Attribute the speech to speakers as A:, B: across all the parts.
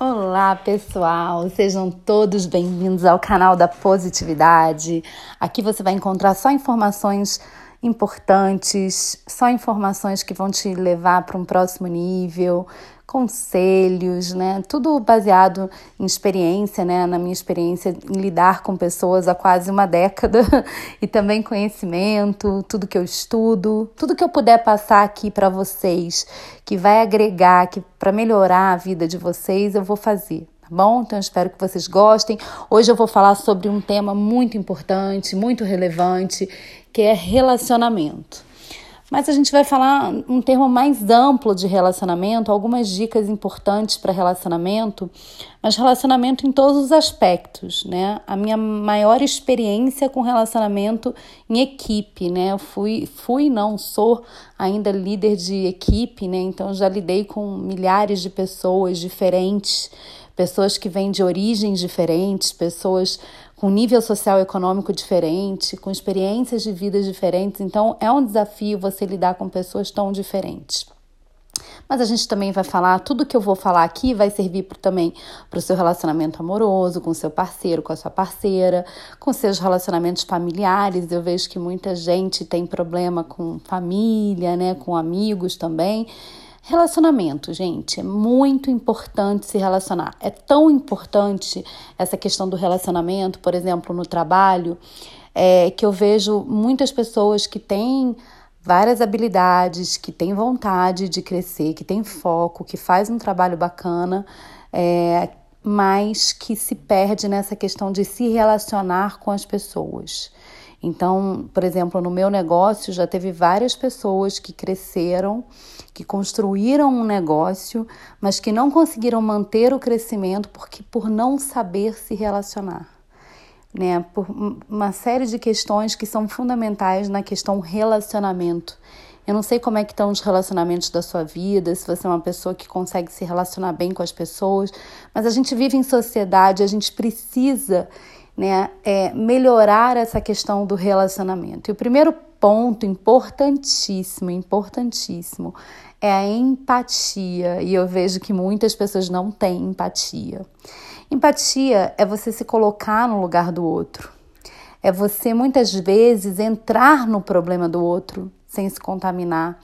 A: Olá, pessoal! Sejam todos bem-vindos ao canal da Positividade. Aqui você vai encontrar só informações importantes, só informações que vão te levar para um próximo nível, conselhos, né? Tudo baseado em experiência, né? Na minha experiência em lidar com pessoas há quase uma década e também conhecimento, tudo que eu estudo, tudo que eu puder passar aqui para vocês, que vai agregar, que para melhorar a vida de vocês, eu vou fazer. Tá bom? Então, espero que vocês gostem. Hoje eu vou falar sobre um tema muito importante, muito relevante, que é relacionamento. Mas a gente vai falar um termo mais amplo de relacionamento, algumas dicas importantes para relacionamento, mas relacionamento em todos os aspectos, né? A minha maior experiência com relacionamento em equipe, né? Eu fui, fui não sou ainda líder de equipe, né? Então já lidei com milhares de pessoas diferentes, pessoas que vêm de origens diferentes, pessoas com nível social e econômico diferente, com experiências de vida diferentes. Então, é um desafio você lidar com pessoas tão diferentes. Mas a gente também vai falar, tudo que eu vou falar aqui vai servir pro, também para o seu relacionamento amoroso, com seu parceiro, com a sua parceira, com seus relacionamentos familiares. Eu vejo que muita gente tem problema com família, né, com amigos também. Relacionamento, gente, é muito importante se relacionar. É tão importante essa questão do relacionamento, por exemplo, no trabalho, é, que eu vejo muitas pessoas que têm várias habilidades, que têm vontade de crescer, que têm foco, que faz um trabalho bacana, é, mas que se perde nessa questão de se relacionar com as pessoas. Então, por exemplo, no meu negócio já teve várias pessoas que cresceram, que construíram um negócio, mas que não conseguiram manter o crescimento porque por não saber se relacionar. Né, por uma série de questões que são fundamentais na questão relacionamento. Eu não sei como é que estão os relacionamentos da sua vida, se você é uma pessoa que consegue se relacionar bem com as pessoas, mas a gente vive em sociedade, a gente precisa né, é melhorar essa questão do relacionamento. E o primeiro ponto importantíssimo, importantíssimo, é a empatia. E eu vejo que muitas pessoas não têm empatia. Empatia é você se colocar no lugar do outro. É você muitas vezes entrar no problema do outro sem se contaminar.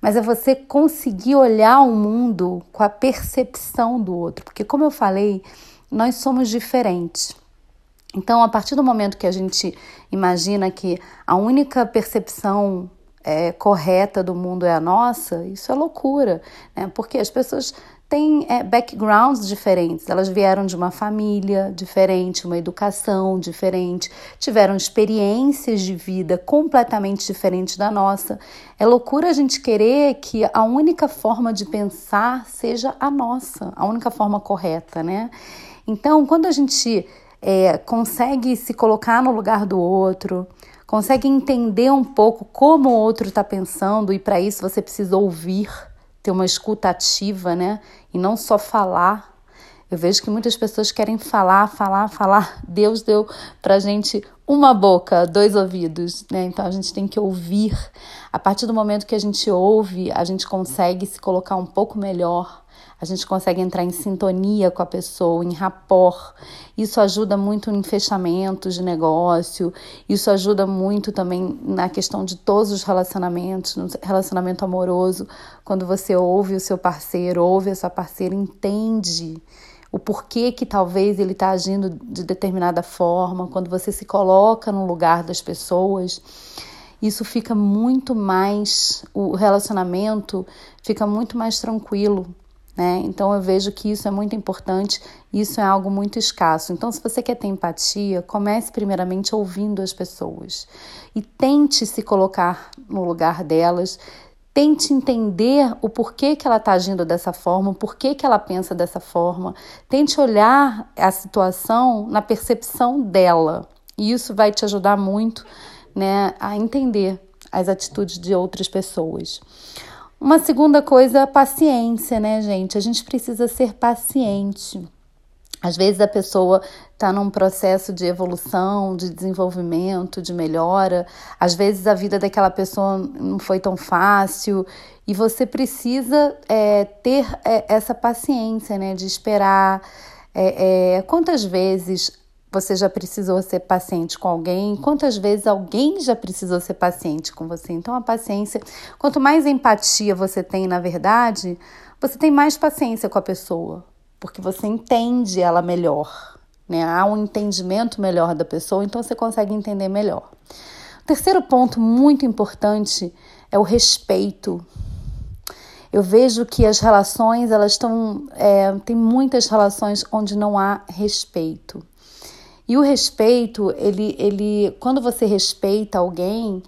A: Mas é você conseguir olhar o mundo com a percepção do outro. Porque, como eu falei, nós somos diferentes. Então, a partir do momento que a gente imagina que a única percepção é, correta do mundo é a nossa, isso é loucura, né? Porque as pessoas têm é, backgrounds diferentes, elas vieram de uma família diferente, uma educação diferente, tiveram experiências de vida completamente diferentes da nossa. É loucura a gente querer que a única forma de pensar seja a nossa, a única forma correta, né? Então, quando a gente é, consegue se colocar no lugar do outro, consegue entender um pouco como o outro está pensando, e para isso você precisa ouvir, ter uma escuta ativa, né? E não só falar. Eu vejo que muitas pessoas querem falar, falar, falar. Deus deu para gente uma boca, dois ouvidos, né? Então a gente tem que ouvir. A partir do momento que a gente ouve, a gente consegue se colocar um pouco melhor a gente consegue entrar em sintonia com a pessoa, em rapport. Isso ajuda muito em fechamentos de negócio, isso ajuda muito também na questão de todos os relacionamentos, no relacionamento amoroso, quando você ouve o seu parceiro, ouve a sua parceira, entende o porquê que talvez ele está agindo de determinada forma, quando você se coloca no lugar das pessoas, isso fica muito mais, o relacionamento fica muito mais tranquilo, né? Então eu vejo que isso é muito importante, isso é algo muito escasso. Então, se você quer ter empatia, comece primeiramente ouvindo as pessoas e tente se colocar no lugar delas, tente entender o porquê que ela está agindo dessa forma, o porquê que ela pensa dessa forma, tente olhar a situação na percepção dela. E isso vai te ajudar muito né, a entender as atitudes de outras pessoas. Uma segunda coisa, a paciência, né, gente? A gente precisa ser paciente. Às vezes a pessoa está num processo de evolução, de desenvolvimento, de melhora. Às vezes a vida daquela pessoa não foi tão fácil e você precisa é, ter é, essa paciência, né, de esperar. É, é quantas vezes você já precisou ser paciente com alguém? Quantas vezes alguém já precisou ser paciente com você? Então a paciência, quanto mais empatia você tem, na verdade, você tem mais paciência com a pessoa porque você entende ela melhor, né? Há um entendimento melhor da pessoa, então você consegue entender melhor. O terceiro ponto muito importante é o respeito. Eu vejo que as relações, elas estão. É, tem muitas relações onde não há respeito. E o respeito, ele, ele quando você respeita alguém,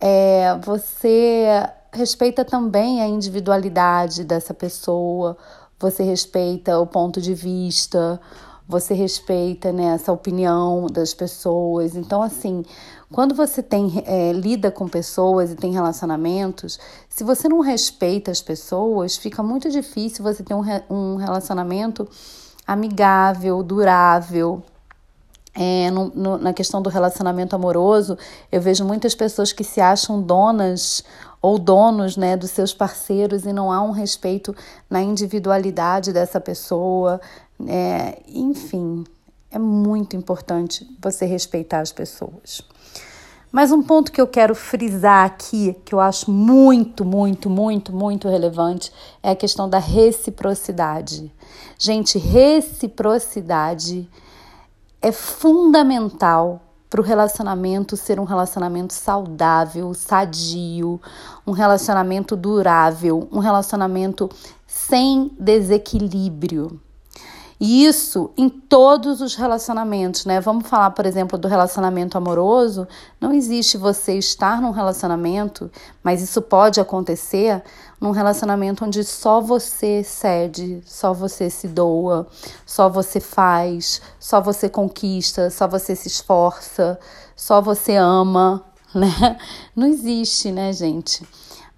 A: é, você respeita também a individualidade dessa pessoa, você respeita o ponto de vista, você respeita né, essa opinião das pessoas. Então, assim, quando você tem é, lida com pessoas e tem relacionamentos, se você não respeita as pessoas, fica muito difícil você ter um, um relacionamento amigável, durável. É, no, no, na questão do relacionamento amoroso, eu vejo muitas pessoas que se acham donas ou donos né, dos seus parceiros e não há um respeito na individualidade dessa pessoa. É, enfim, é muito importante você respeitar as pessoas. Mas um ponto que eu quero frisar aqui, que eu acho muito, muito, muito, muito relevante, é a questão da reciprocidade. Gente, reciprocidade é fundamental para o relacionamento ser um relacionamento saudável, sadio, um relacionamento durável, um relacionamento sem desequilíbrio. E isso em todos os relacionamentos, né? Vamos falar, por exemplo, do relacionamento amoroso. Não existe você estar num relacionamento, mas isso pode acontecer num relacionamento onde só você cede, só você se doa, só você faz, só você conquista, só você se esforça, só você ama, né? Não existe, né, gente?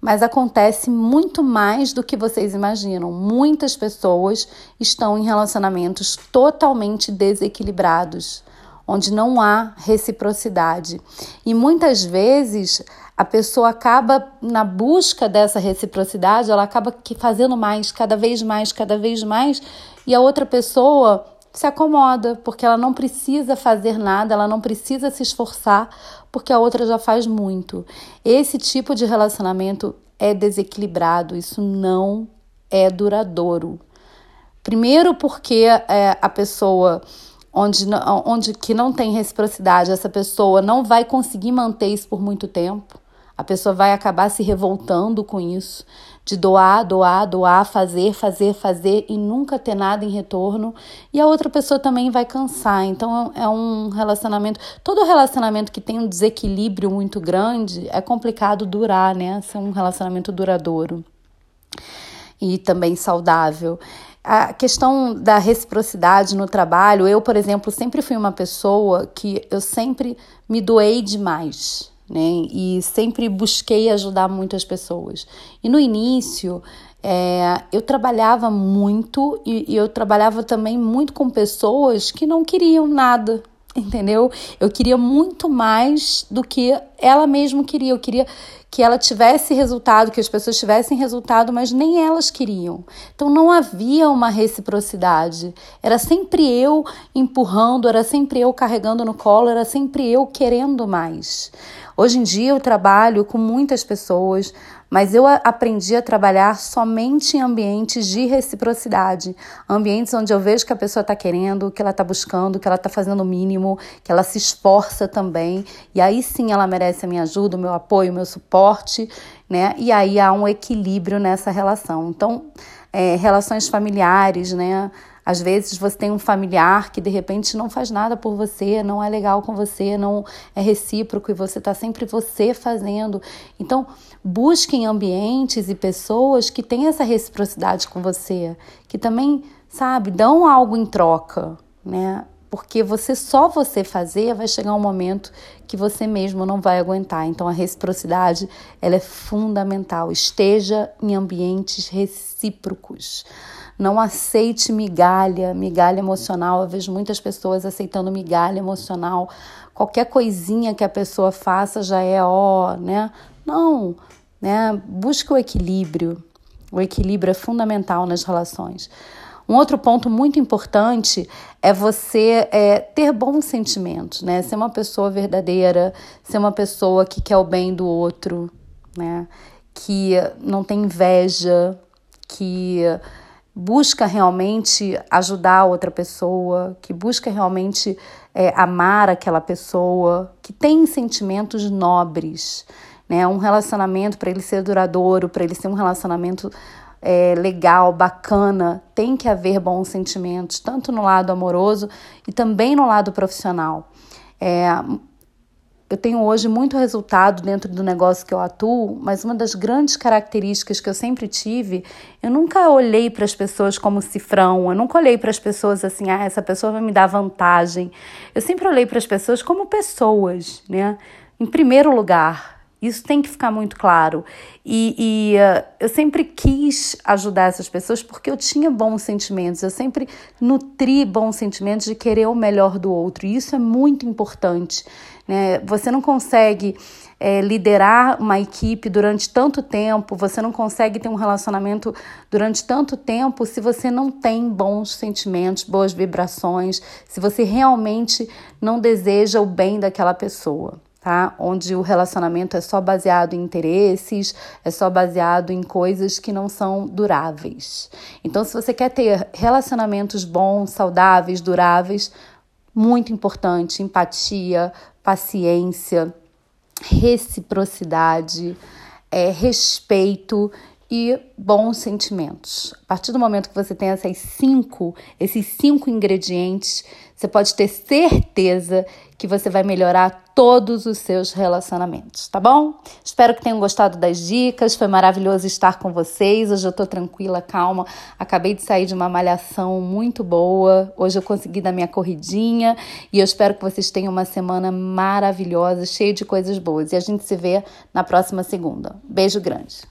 A: Mas acontece muito mais do que vocês imaginam. Muitas pessoas estão em relacionamentos totalmente desequilibrados, onde não há reciprocidade. E muitas vezes a pessoa acaba na busca dessa reciprocidade, ela acaba fazendo mais, cada vez mais, cada vez mais, e a outra pessoa se acomoda, porque ela não precisa fazer nada, ela não precisa se esforçar, porque a outra já faz muito. Esse tipo de relacionamento é desequilibrado, isso não é duradouro. Primeiro, porque é, a pessoa onde, onde que não tem reciprocidade, essa pessoa não vai conseguir manter isso por muito tempo. A pessoa vai acabar se revoltando com isso de doar, doar, doar, fazer, fazer, fazer e nunca ter nada em retorno. E a outra pessoa também vai cansar. Então é um relacionamento. Todo relacionamento que tem um desequilíbrio muito grande é complicado durar, né? Ser um relacionamento duradouro e também saudável. A questão da reciprocidade no trabalho, eu, por exemplo, sempre fui uma pessoa que eu sempre me doei demais né? E sempre busquei ajudar muitas pessoas. E no início, é, eu trabalhava muito e, e eu trabalhava também muito com pessoas que não queriam nada, entendeu? Eu queria muito mais do que ela mesma queria. Eu queria que ela tivesse resultado, que as pessoas tivessem resultado, mas nem elas queriam. Então não havia uma reciprocidade. Era sempre eu empurrando, era sempre eu carregando no colo, era sempre eu querendo mais. Hoje em dia eu trabalho com muitas pessoas, mas eu aprendi a trabalhar somente em ambientes de reciprocidade, ambientes onde eu vejo que a pessoa está querendo, que ela está buscando, que ela está fazendo o mínimo, que ela se esforça também, e aí sim ela merece a minha ajuda, o meu apoio, o meu suporte, né? E aí há um equilíbrio nessa relação. Então, é, relações familiares, né? Às vezes você tem um familiar que de repente não faz nada por você, não é legal com você, não é recíproco e você está sempre você fazendo. Então, busquem ambientes e pessoas que têm essa reciprocidade com você, que também, sabe, dão algo em troca, né? Porque você só você fazer vai chegar um momento que você mesmo não vai aguentar. Então a reciprocidade, ela é fundamental. Esteja em ambientes recíprocos. Não aceite migalha, migalha emocional. Eu vejo muitas pessoas aceitando migalha emocional. Qualquer coisinha que a pessoa faça já é ó, né? Não, né? Busque o equilíbrio. O equilíbrio é fundamental nas relações. Um outro ponto muito importante é você é, ter bons sentimentos, né? Ser uma pessoa verdadeira, ser uma pessoa que quer o bem do outro, né? Que não tem inveja, que busca realmente ajudar a outra pessoa, que busca realmente é, amar aquela pessoa, que tem sentimentos nobres. Né? Um relacionamento, para ele ser duradouro, para ele ser um relacionamento é, legal, bacana, tem que haver bons sentimentos, tanto no lado amoroso e também no lado profissional. É, eu tenho hoje muito resultado dentro do negócio que eu atuo, mas uma das grandes características que eu sempre tive, eu nunca olhei para as pessoas como cifrão, eu nunca olhei para as pessoas assim, ah, essa pessoa vai me dar vantagem. Eu sempre olhei para as pessoas como pessoas, né? Em primeiro lugar, isso tem que ficar muito claro. E, e uh, eu sempre quis ajudar essas pessoas porque eu tinha bons sentimentos, eu sempre nutri bons sentimentos de querer o melhor do outro. E isso é muito importante. Né? Você não consegue é, liderar uma equipe durante tanto tempo, você não consegue ter um relacionamento durante tanto tempo se você não tem bons sentimentos, boas vibrações, se você realmente não deseja o bem daquela pessoa tá? Onde o relacionamento é só baseado em interesses, é só baseado em coisas que não são duráveis. Então, se você quer ter relacionamentos bons, saudáveis, duráveis, muito importante empatia, paciência, reciprocidade, é, respeito e bons sentimentos. A partir do momento que você tem essas cinco, esses cinco ingredientes, você pode ter certeza que você vai melhorar todos os seus relacionamentos, tá bom? Espero que tenham gostado das dicas. Foi maravilhoso estar com vocês. Hoje eu tô tranquila, calma. Acabei de sair de uma malhação muito boa. Hoje eu consegui dar minha corridinha e eu espero que vocês tenham uma semana maravilhosa, cheia de coisas boas. E a gente se vê na próxima segunda. Beijo grande.